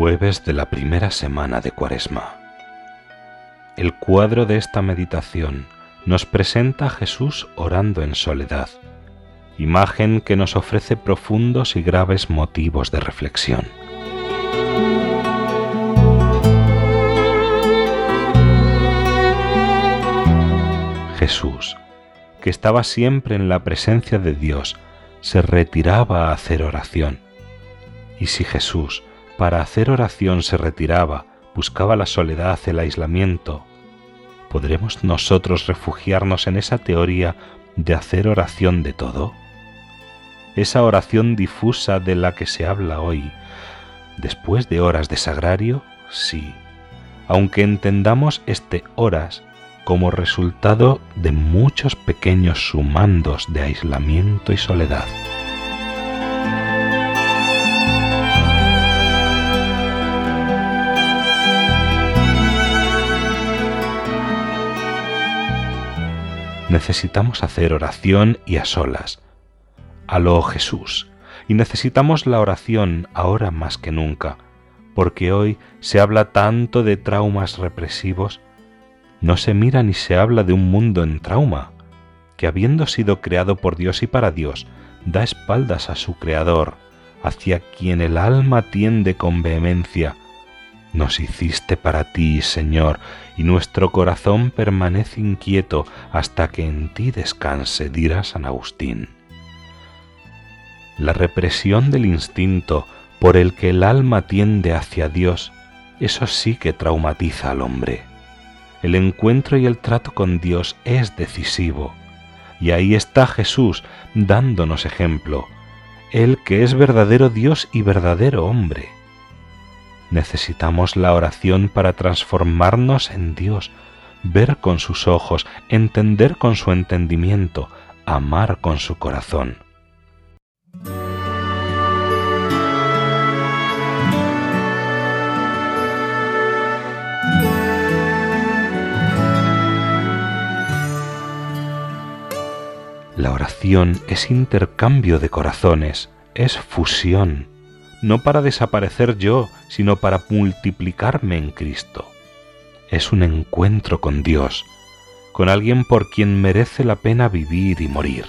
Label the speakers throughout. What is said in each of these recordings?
Speaker 1: Jueves de la primera semana de Cuaresma. El cuadro de esta meditación nos presenta a Jesús orando en soledad, imagen que nos ofrece profundos y graves motivos de reflexión. Jesús, que estaba siempre en la presencia de Dios, se retiraba a hacer oración. Y si Jesús, para hacer oración se retiraba, buscaba la soledad, el aislamiento. ¿Podremos nosotros refugiarnos en esa teoría de hacer oración de todo? Esa oración difusa de la que se habla hoy, después de horas de sagrario, sí, aunque entendamos este horas como resultado de muchos pequeños sumandos de aislamiento y soledad. Necesitamos hacer oración y a solas, a lo Jesús, y necesitamos la oración ahora más que nunca, porque hoy se habla tanto de traumas represivos, no se mira ni se habla de un mundo en trauma, que habiendo sido creado por Dios y para Dios, da espaldas a su Creador, hacia quien el alma tiende con vehemencia, nos hiciste para ti, Señor, y nuestro corazón permanece inquieto hasta que en ti descanse, dirá San Agustín. La represión del instinto por el que el alma tiende hacia Dios, eso sí que traumatiza al hombre. El encuentro y el trato con Dios es decisivo, y ahí está Jesús dándonos ejemplo, Él que es verdadero Dios y verdadero hombre Necesitamos la oración para transformarnos en Dios, ver con sus ojos, entender con su entendimiento, amar con su corazón. La oración es intercambio de corazones, es fusión no para desaparecer yo, sino para multiplicarme en Cristo. Es un encuentro con Dios, con alguien por quien merece la pena vivir y morir.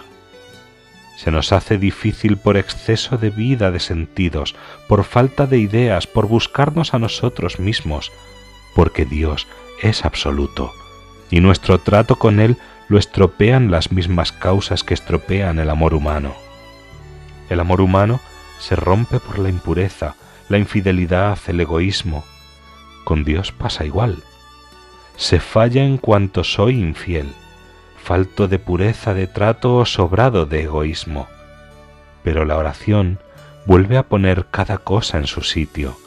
Speaker 1: Se nos hace difícil por exceso de vida de sentidos, por falta de ideas, por buscarnos a nosotros mismos, porque Dios es absoluto, y nuestro trato con Él lo estropean las mismas causas que estropean el amor humano. El amor humano se rompe por la impureza, la infidelidad, el egoísmo. Con Dios pasa igual. Se falla en cuanto soy infiel, falto de pureza de trato o sobrado de egoísmo. Pero la oración vuelve a poner cada cosa en su sitio.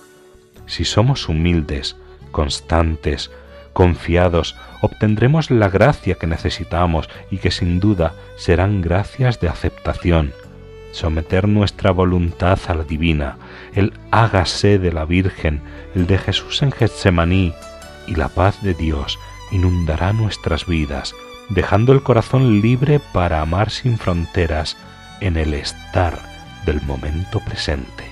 Speaker 1: Si somos humildes, constantes, confiados, obtendremos la gracia que necesitamos y que sin duda serán gracias de aceptación, someter nuestra voluntad a la divina, el hágase de la Virgen, el de Jesús en Getsemaní, y la paz de Dios inundará nuestras vidas, dejando el corazón libre para amar sin fronteras en el estar del momento presente.